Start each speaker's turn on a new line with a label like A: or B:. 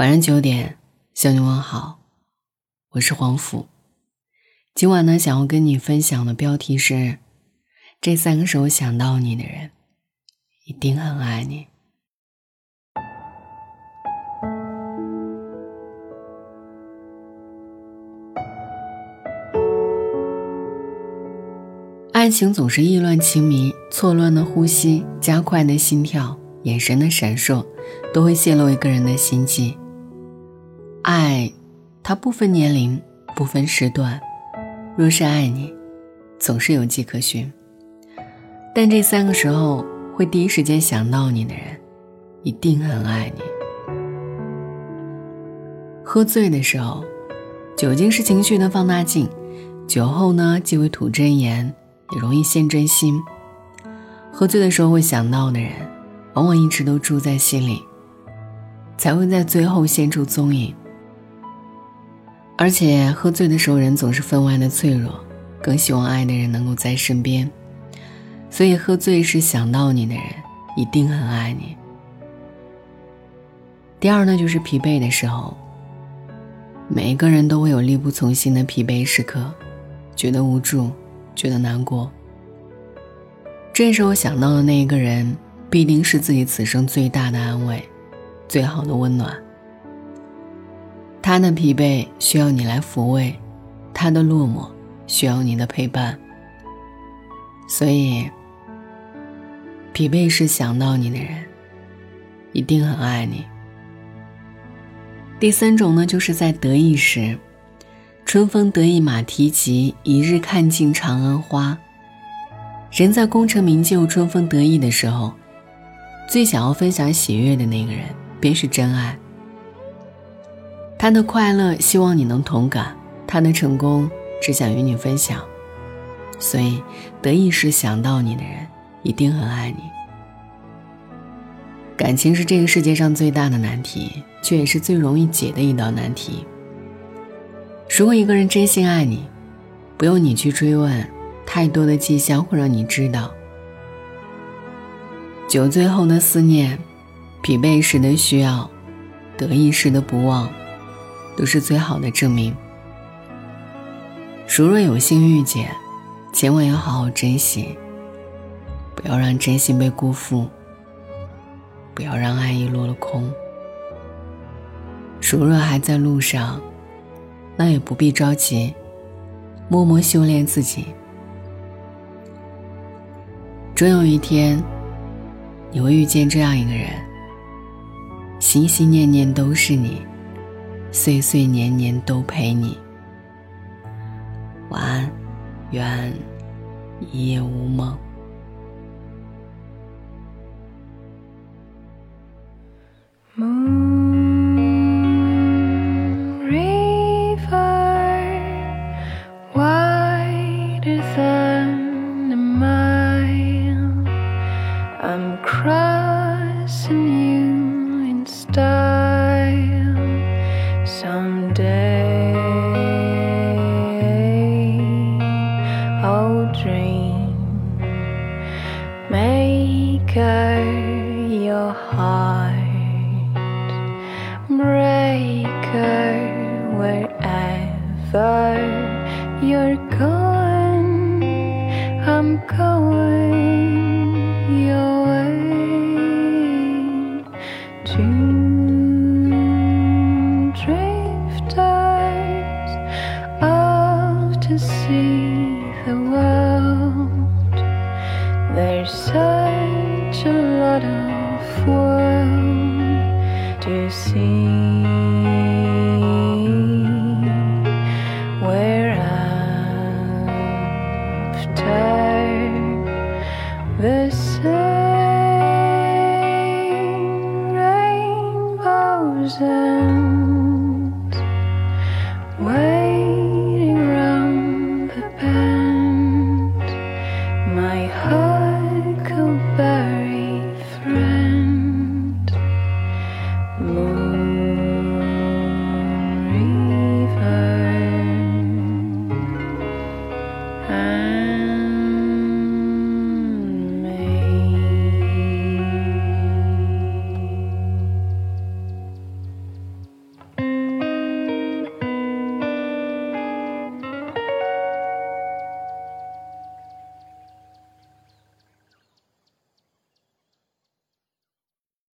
A: 晚上九点向你问好，我是黄甫。今晚呢，想要跟你分享的标题是：这三个时候想到你的人，一定很爱你。爱情总是意乱情迷，错乱的呼吸，加快的心跳，眼神的闪烁，都会泄露一个人的心机。爱，它不分年龄，不分时段。若是爱你，总是有迹可循。但这三个时候会第一时间想到你的人，一定很爱你。喝醉的时候，酒精是情绪的放大镜，酒后呢既会吐真言，也容易陷真心。喝醉的时候会想到的人，往往一直都住在心里，才会在最后现出踪影。而且喝醉的时候，人总是分外的脆弱，更希望爱的人能够在身边。所以，喝醉时想到你的人，一定很爱你。第二呢，就是疲惫的时候。每一个人都会有力不从心的疲惫时刻，觉得无助，觉得难过。这时候想到的那一个人，必定是自己此生最大的安慰，最好的温暖。他的疲惫需要你来抚慰，他的落寞需要你的陪伴。所以，疲惫时想到你的人，一定很爱你。第三种呢，就是在得意时，春风得意马蹄疾，一日看尽长安花。人在功成名就、春风得意的时候，最想要分享喜悦的那个人，便是真爱。他的快乐希望你能同感，他的成功只想与你分享，所以得意时想到你的人一定很爱你。感情是这个世界上最大的难题，却也是最容易解的一道难题。如果一个人真心爱你，不用你去追问，太多的迹象会让你知道。酒醉后的思念，疲惫时的需要，得意时的不忘。都是最好的证明。如若有幸遇见，千万要好好珍惜，不要让真心被辜负，不要让爱意落了空。如若还在路上，那也不必着急，默默修炼自己。终有一天，你会遇见这样一个人，心心念念都是你。岁岁年年都陪你。晚安，愿一夜无梦。
B: You're I'm going your way. Drifters to see the world. There's such a lot of world to see. The same rainbows and.